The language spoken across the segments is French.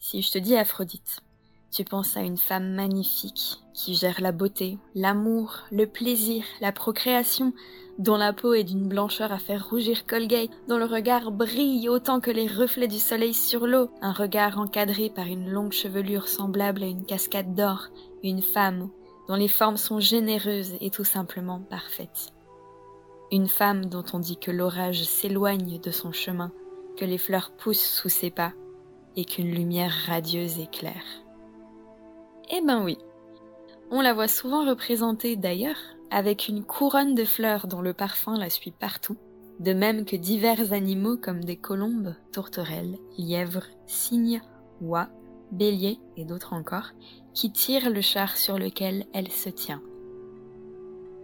Si je te dis Aphrodite, tu penses à une femme magnifique qui gère la beauté, l'amour, le plaisir, la procréation, dont la peau est d'une blancheur à faire rougir Colgate, dont le regard brille autant que les reflets du soleil sur l'eau, un regard encadré par une longue chevelure semblable à une cascade d'or, une femme dont les formes sont généreuses et tout simplement parfaites. Une femme dont on dit que l'orage s'éloigne de son chemin, que les fleurs poussent sous ses pas, et qu'une lumière radieuse éclaire. Eh ben oui. On la voit souvent représentée d'ailleurs avec une couronne de fleurs dont le parfum la suit partout, de même que divers animaux comme des colombes, tourterelles, lièvres, cygnes, oies, béliers et d'autres encore, qui tirent le char sur lequel elle se tient.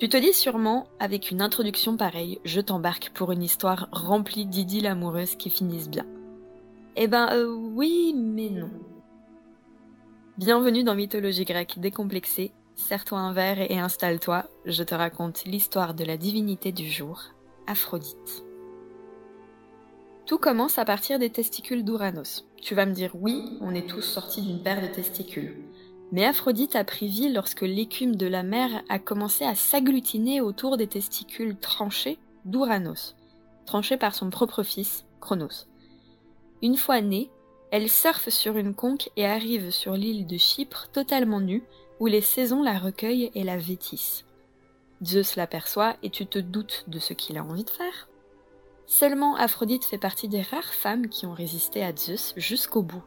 Tu te dis sûrement, avec une introduction pareille, je t'embarque pour une histoire remplie d'idylles amoureuses qui finissent bien. Eh ben euh, oui, mais non. Bienvenue dans Mythologie grecque décomplexée. Serre-toi un verre et installe-toi, je te raconte l'histoire de la divinité du jour, Aphrodite. Tout commence à partir des testicules d'Ouranos. Tu vas me dire oui, on est tous sortis d'une paire de testicules. Mais Aphrodite a pris vie lorsque l'écume de la mer a commencé à s'agglutiner autour des testicules tranchés d'Ouranos, tranchés par son propre fils, Chronos. Une fois née, elle surfe sur une conque et arrive sur l'île de Chypre totalement nue, où les saisons la recueillent et la vêtissent. Zeus l'aperçoit et tu te doutes de ce qu'il a envie de faire. Seulement Aphrodite fait partie des rares femmes qui ont résisté à Zeus jusqu'au bout.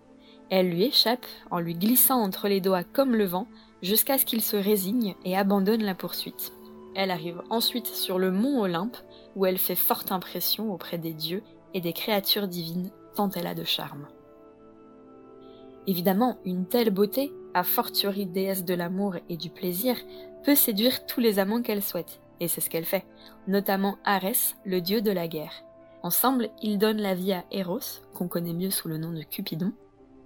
Elle lui échappe en lui glissant entre les doigts comme le vent jusqu'à ce qu'il se résigne et abandonne la poursuite. Elle arrive ensuite sur le mont Olympe où elle fait forte impression auprès des dieux et des créatures divines tant elle a de charme. Évidemment, une telle beauté, a fortiori déesse de l'amour et du plaisir, peut séduire tous les amants qu'elle souhaite, et c'est ce qu'elle fait, notamment Arès, le dieu de la guerre. Ensemble, ils donnent la vie à Eros, qu'on connaît mieux sous le nom de Cupidon,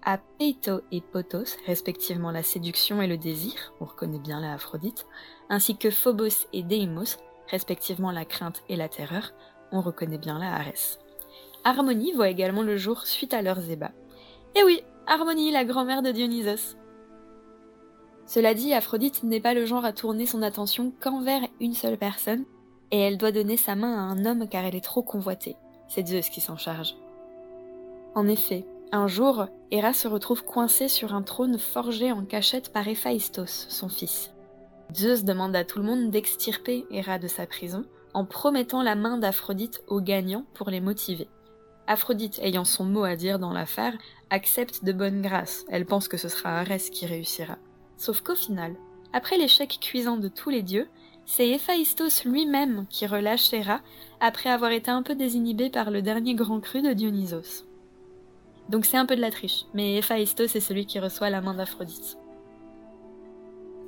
à Peito et Potos, respectivement la séduction et le désir, on reconnaît bien la Aphrodite, ainsi que Phobos et Deimos, respectivement la crainte et la terreur, on reconnaît bien la Arès. Harmonie voit également le jour suite à leurs ébats. Et oui, Harmonie, la grand-mère de Dionysos. Cela dit, Aphrodite n'est pas le genre à tourner son attention qu'envers une seule personne, et elle doit donner sa main à un homme car elle est trop convoitée. C'est Zeus qui s'en charge. En effet, un jour, Héra se retrouve coincée sur un trône forgé en cachette par Héphaïstos, son fils. Zeus demande à tout le monde d'extirper Héra de sa prison en promettant la main d'Aphrodite aux gagnants pour les motiver. Aphrodite, ayant son mot à dire dans l'affaire, accepte de bonne grâce. Elle pense que ce sera Arès qui réussira. Sauf qu'au final, après l'échec cuisant de tous les dieux, c'est Héphaïstos lui-même qui relâche Héra après avoir été un peu désinhibé par le dernier grand cru de Dionysos. Donc c'est un peu de la triche, mais Héphaïstos est celui qui reçoit la main d'Aphrodite.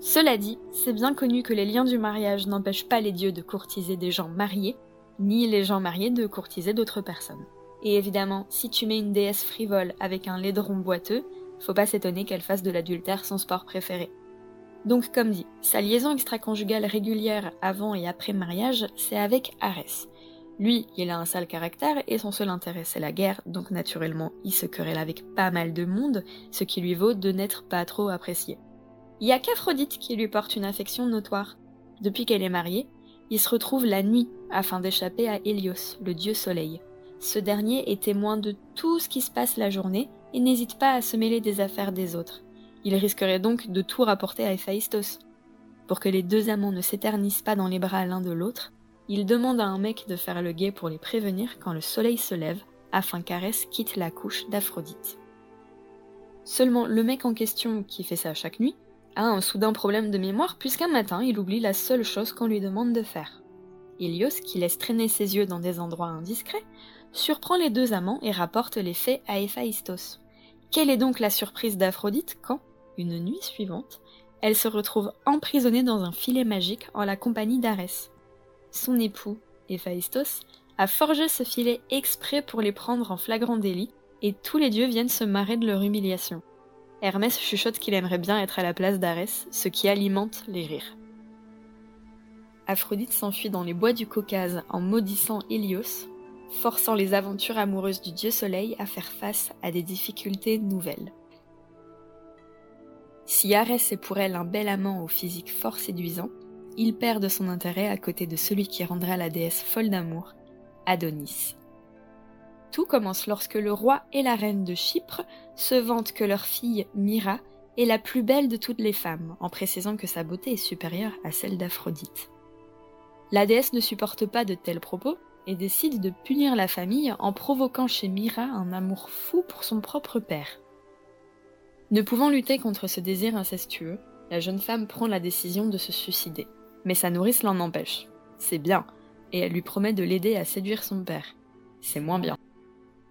Cela dit, c'est bien connu que les liens du mariage n'empêchent pas les dieux de courtiser des gens mariés, ni les gens mariés de courtiser d'autres personnes. Et évidemment, si tu mets une déesse frivole avec un laidron boiteux, faut pas s'étonner qu'elle fasse de l'adultère son sport préféré. Donc comme dit, sa liaison extra-conjugale régulière avant et après mariage, c'est avec Arès. Lui, il a un sale caractère et son seul intérêt c'est la guerre, donc naturellement il se querelle avec pas mal de monde, ce qui lui vaut de n'être pas trop apprécié. Il y a qu'Aphrodite qui lui porte une affection notoire. Depuis qu'elle est mariée, il se retrouve la nuit afin d'échapper à Hélios, le dieu soleil. Ce dernier est témoin de tout ce qui se passe la journée et n'hésite pas à se mêler des affaires des autres. Il risquerait donc de tout rapporter à Héphaïstos. Pour que les deux amants ne s'éternisent pas dans les bras l'un de l'autre, il demande à un mec de faire le guet pour les prévenir quand le soleil se lève, afin qu'Arès quitte la couche d'Aphrodite. Seulement le mec en question, qui fait ça chaque nuit, a un soudain problème de mémoire puisqu'un matin il oublie la seule chose qu'on lui demande de faire. Hélios, qui laisse traîner ses yeux dans des endroits indiscrets, surprend les deux amants et rapporte les faits à Héphaïstos. Quelle est donc la surprise d'Aphrodite quand, une nuit suivante, elle se retrouve emprisonnée dans un filet magique en la compagnie d'Arès? Son époux, Héphaïstos, a forgé ce filet exprès pour les prendre en flagrant délit, et tous les dieux viennent se marrer de leur humiliation. Hermès chuchote qu'il aimerait bien être à la place d'Arès, ce qui alimente les rires. Aphrodite s'enfuit dans les bois du Caucase en maudissant Hélios, forçant les aventures amoureuses du dieu soleil à faire face à des difficultés nouvelles. Si Arès est pour elle un bel amant au physique fort séduisant, il perd de son intérêt à côté de celui qui rendra la déesse folle d'amour, Adonis. Tout commence lorsque le roi et la reine de Chypre se vantent que leur fille, Myra, est la plus belle de toutes les femmes, en précisant que sa beauté est supérieure à celle d'Aphrodite. La déesse ne supporte pas de tels propos et décide de punir la famille en provoquant chez Myra un amour fou pour son propre père. Ne pouvant lutter contre ce désir incestueux, la jeune femme prend la décision de se suicider. Mais sa nourrice l'en empêche. C'est bien, et elle lui promet de l'aider à séduire son père. C'est moins bien.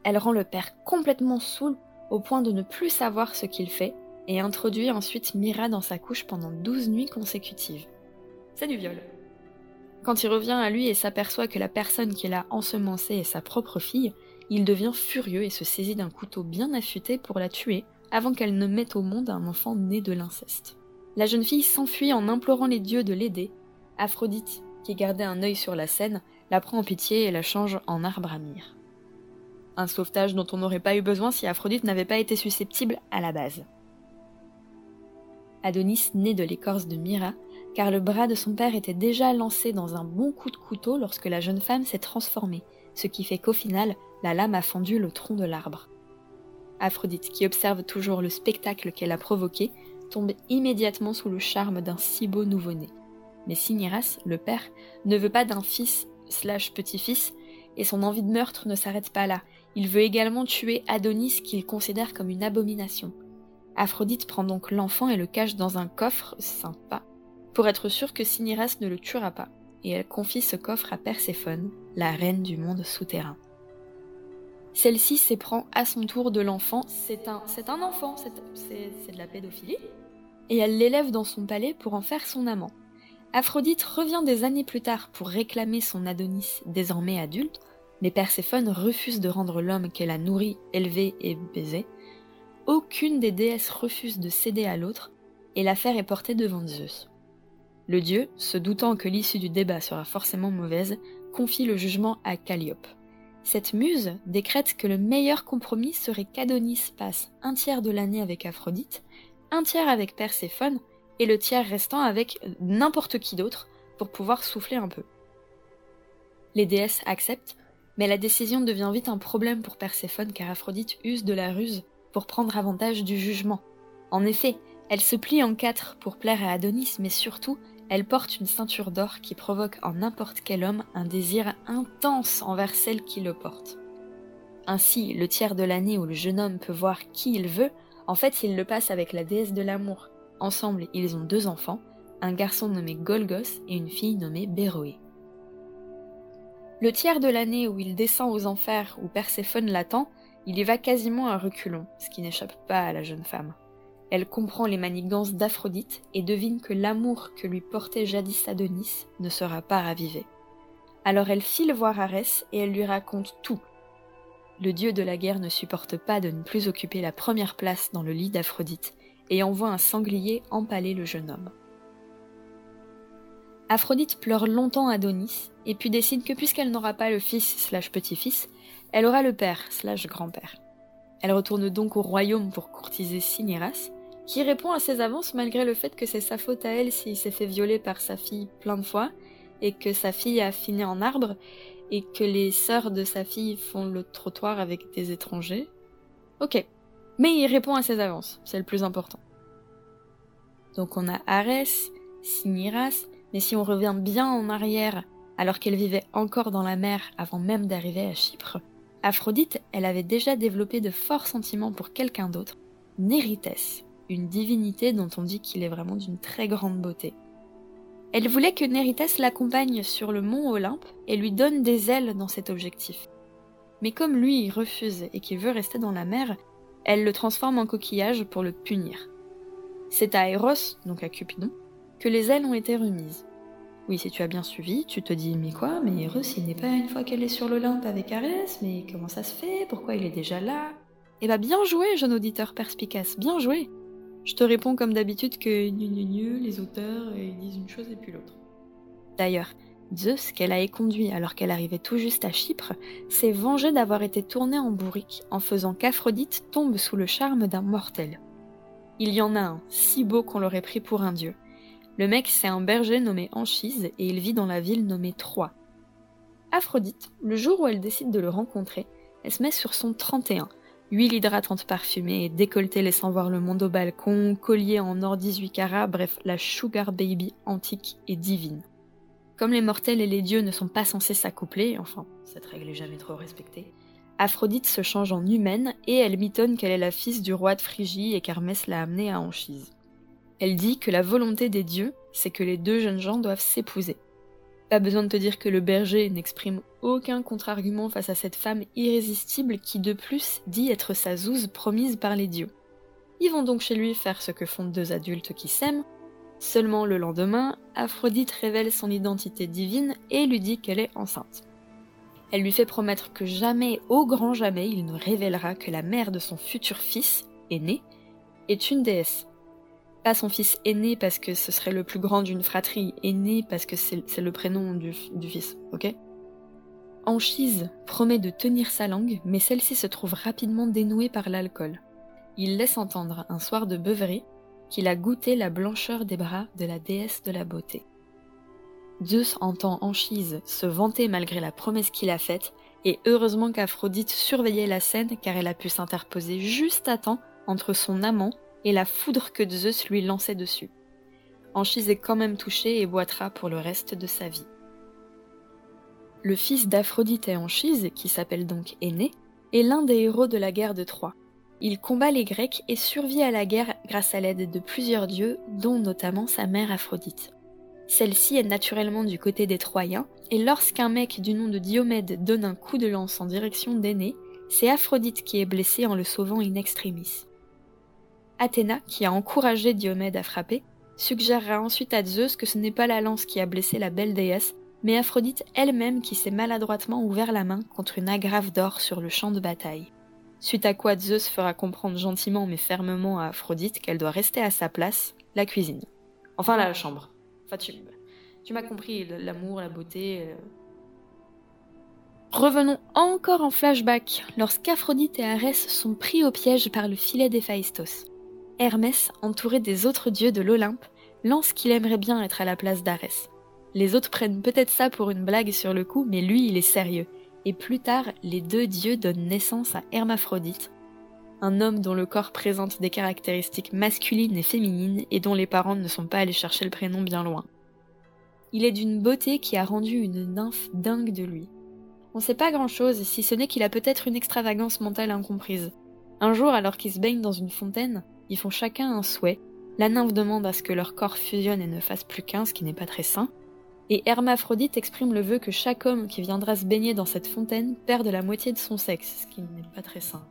Elle rend le père complètement saoul au point de ne plus savoir ce qu'il fait et introduit ensuite Mira dans sa couche pendant douze nuits consécutives. C'est du viol. Quand il revient à lui et s'aperçoit que la personne qu'il a ensemencée est sa propre fille, il devient furieux et se saisit d'un couteau bien affûté pour la tuer avant qu'elle ne mette au monde un enfant né de l'inceste. La jeune fille s'enfuit en implorant les dieux de l'aider. Aphrodite, qui gardait un œil sur la scène, la prend en pitié et la change en arbre à myrrhe. Un sauvetage dont on n'aurait pas eu besoin si Aphrodite n'avait pas été susceptible à la base. Adonis naît de l'écorce de Myra, car le bras de son père était déjà lancé dans un bon coup de couteau lorsque la jeune femme s'est transformée, ce qui fait qu'au final, la lame a fendu le tronc de l'arbre. Aphrodite, qui observe toujours le spectacle qu'elle a provoqué, tombe immédiatement sous le charme d'un si beau nouveau-né. Mais Siniras, le père, ne veut pas d'un fils slash petit-fils, et son envie de meurtre ne s'arrête pas là. Il veut également tuer Adonis qu'il considère comme une abomination. Aphrodite prend donc l'enfant et le cache dans un coffre sympa, pour être sûr que Siniras ne le tuera pas, et elle confie ce coffre à Perséphone, la reine du monde souterrain. Celle-ci s'éprend à son tour de l'enfant, c'est un, c'est un enfant, c'est, c'est de la pédophilie, et elle l'élève dans son palais pour en faire son amant. Aphrodite revient des années plus tard pour réclamer son Adonis désormais adulte, mais Perséphone refuse de rendre l'homme qu'elle a nourri, élevé et baisé, aucune des déesses refuse de céder à l'autre, et l'affaire est portée devant Zeus. Le dieu, se doutant que l'issue du débat sera forcément mauvaise, confie le jugement à Calliope. Cette muse décrète que le meilleur compromis serait qu'Adonis passe un tiers de l'année avec Aphrodite, un tiers avec Perséphone, et le tiers restant avec n'importe qui d'autre pour pouvoir souffler un peu. Les déesses acceptent, mais la décision devient vite un problème pour Perséphone car Aphrodite use de la ruse pour prendre avantage du jugement. En effet, elle se plie en quatre pour plaire à Adonis, mais surtout, elle porte une ceinture d'or qui provoque en n'importe quel homme un désir intense envers celle qui le porte. Ainsi, le tiers de l'année où le jeune homme peut voir qui il veut, en fait, il le passe avec la déesse de l'amour. Ensemble, ils ont deux enfants, un garçon nommé Golgos et une fille nommée Béroé. Le tiers de l'année où il descend aux enfers où Perséphone l'attend, il y va quasiment à reculons, ce qui n'échappe pas à la jeune femme. Elle comprend les manigances d'Aphrodite et devine que l'amour que lui portait jadis Adonis ne sera pas ravivé. Alors elle file voir Arès et elle lui raconte tout. Le dieu de la guerre ne supporte pas de ne plus occuper la première place dans le lit d'Aphrodite et envoie un sanglier empaler le jeune homme. Aphrodite pleure longtemps Adonis et puis décide que puisqu'elle n'aura pas le fils slash petit-fils, elle aura le père slash grand-père. Elle retourne donc au royaume pour courtiser Cinyras, qui répond à ses avances malgré le fait que c'est sa faute à elle s'il s'est fait violer par sa fille plein de fois, et que sa fille a fini en arbre, et que les sœurs de sa fille font le trottoir avec des étrangers. Ok. Mais il répond à ses avances, c'est le plus important. Donc on a Arès, Cinyras, mais si on revient bien en arrière, alors qu'elle vivait encore dans la mer avant même d'arriver à Chypre, Aphrodite, elle avait déjà développé de forts sentiments pour quelqu'un d'autre, Néritès, une divinité dont on dit qu'il est vraiment d'une très grande beauté. Elle voulait que Néritès l'accompagne sur le mont Olympe et lui donne des ailes dans cet objectif. Mais comme lui refuse et qu'il veut rester dans la mer, elle le transforme en coquillage pour le punir. C'est à Eros, donc à Cupidon, que les ailes ont été remises. Oui, si tu as bien suivi, tu te dis mais quoi Mais Eros, il n'est pas une fois qu'elle est sur l'Olympe avec Arès, mais comment ça se fait? Pourquoi il est déjà là? Eh bah bien joué, jeune auditeur perspicace, bien joué Je te réponds comme d'habitude que les auteurs, ils disent une chose et puis l'autre. D'ailleurs, Zeus, qu'elle a éconduit alors qu'elle arrivait tout juste à Chypre, s'est vengé d'avoir été tournée en bourrique en faisant qu'Aphrodite tombe sous le charme d'un mortel. Il y en a un, si beau qu'on l'aurait pris pour un dieu. Le mec, c'est un berger nommé Anchise et il vit dans la ville nommée Troie. Aphrodite, le jour où elle décide de le rencontrer, elle se met sur son 31. Huile hydratante parfumée, décolleté laissant voir le monde au balcon, collier en or 18 carats, bref, la sugar baby antique et divine. Comme les mortels et les dieux ne sont pas censés s'accoupler, enfin, cette règle est jamais trop respectée, Aphrodite se change en humaine et elle mitonne qu'elle est la fille du roi de Phrygie et qu'Hermès l'a amenée à Anchise. Elle dit que la volonté des dieux, c'est que les deux jeunes gens doivent s'épouser. Pas besoin de te dire que le berger n'exprime aucun contre-argument face à cette femme irrésistible qui de plus dit être sa zouze promise par les dieux. Ils vont donc chez lui faire ce que font deux adultes qui s'aiment. Seulement le lendemain, Aphrodite révèle son identité divine et lui dit qu'elle est enceinte. Elle lui fait promettre que jamais, au grand jamais, il ne révélera que la mère de son futur fils, aîné, est une déesse. Pas son fils aîné parce que ce serait le plus grand d'une fratrie, aîné parce que c'est le prénom du, fils, ok? Anchise promet de tenir sa langue, mais celle-ci se trouve rapidement dénouée par l'alcool. Il laisse entendre, un soir de beuverie, qu'il a goûté la blancheur des bras de la déesse de la beauté. Zeus entend Anchise se vanter malgré la promesse qu'il a faite, et heureusement qu'Aphrodite surveillait la scène car elle a pu s'interposer juste à temps entre son amant et la foudre que Zeus lui lançait dessus. Anchise est quand même touchée et boitera pour le reste de sa vie. Le fils d'Aphrodite et Anchise, qui s'appelle donc Aîné, est l'un des héros de la guerre de Troie. Il combat les Grecs et survit à la guerre grâce à l'aide de plusieurs dieux, dont notamment sa mère Aphrodite. Celle-ci est naturellement du côté des Troyens, et lorsqu'un mec du nom de Diomède donne un coup de lance en direction d'Aîné, c'est Aphrodite qui est blessée en le sauvant in extremis. Athéna, qui a encouragé Diomède à frapper, suggérera ensuite à Zeus que ce n'est pas la lance qui a blessé la belle déesse, mais Aphrodite elle-même qui s'est maladroitement ouvert la main contre une agrafe d'or sur le champ de bataille. Suite à quoi Zeus fera comprendre gentiment mais fermement à Aphrodite qu'elle doit rester à sa place, la cuisine. Enfin la chambre. Enfin, tu, m'as compris, l'amour, la beauté. Euh. Revenons encore en flashback, lorsqu'Aphrodite et Arès sont pris au piège par le filet d'Héphaïstos. Hermès, entouré des autres dieux de l'Olympe, lance qu'il aimerait bien être à la place d'Arès. Les autres prennent peut-être ça pour une blague sur le coup, mais lui, il est sérieux. Et plus tard, les deux dieux donnent naissance à Hermaphrodite, un homme dont le corps présente des caractéristiques masculines et féminines et dont les parents ne sont pas allés chercher le prénom bien loin. Il est d'une beauté qui a rendu une nymphe dingue de lui. On sait pas grand chose, si ce n'est qu'il a peut-être une extravagance mentale incomprise. Un jour, alors qu'ils se baignent dans une fontaine, ils font chacun un souhait. La nymphe demande à ce que leur corps fusionne et ne fasse plus qu'un, ce qui n'est pas très sain. Et Hermaphrodite exprime le vœu que chaque homme qui viendra se baigner dans cette fontaine perde la moitié de son sexe, ce qui n'est pas très sain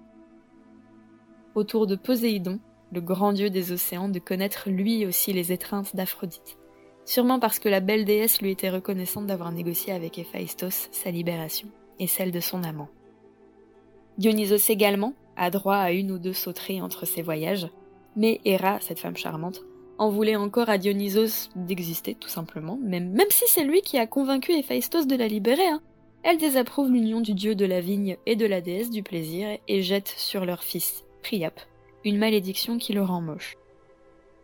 autour de Poséidon, le grand dieu des océans, de connaître lui aussi les étreintes d'Aphrodite. Sûrement parce que la belle déesse lui était reconnaissante d'avoir négocié avec Héphaïstos sa libération, et celle de son amant. Dionysos également a droit à une ou deux sauteries entre ses voyages, mais Héra, cette femme charmante, en voulait encore à Dionysos d'exister tout simplement, même, même si c'est lui qui a convaincu Héphaïstos de la libérer. Hein. Elle désapprouve l'union du dieu de la vigne et de la déesse du plaisir et jette sur leur fils Priap, une malédiction qui le rend moche.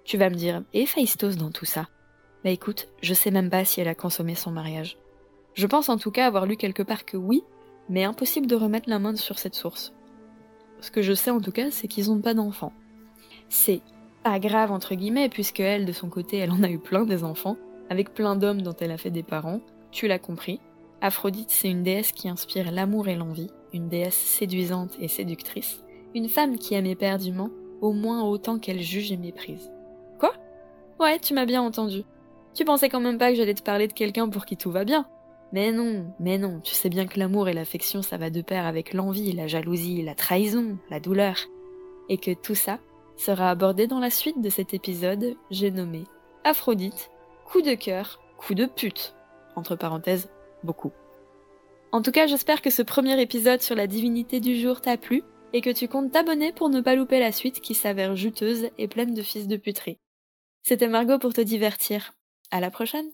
Tu vas me dire, et Phaistos dans tout ça? Bah écoute, je sais même pas si elle a consommé son mariage. Je pense en tout cas avoir lu quelque part que oui, mais impossible de remettre la main sur cette source. Ce que je sais en tout cas, c'est qu'ils n'ont pas d'enfants. C'est pas grave entre guillemets, puisque elle, de son côté, elle en a eu plein des enfants, avec plein d'hommes dont elle a fait des parents, tu l'as compris. Aphrodite, c'est une déesse qui inspire l'amour et l'envie, une déesse séduisante et séductrice, une femme qui aime éperdument, au moins autant qu'elle juge et méprise. Quoi? Ouais, tu m'as bien entendu. Tu pensais quand même pas que j'allais te parler de quelqu'un pour qui tout va bien. Mais non, mais non, tu sais bien que l'amour et l'affection ça va de pair avec l'envie, la jalousie, la trahison, la douleur. Et que tout ça sera abordé dans la suite de cet épisode, j'ai nommé Aphrodite, coup de cœur, coup de pute. Entre parenthèses, beaucoup. En tout cas, j'espère que ce premier épisode sur la divinité du jour t'a plu et que tu comptes t'abonner pour ne pas louper la suite qui s'avère juteuse et pleine de fils de puterie. C'était Margot pour te divertir. À la prochaine!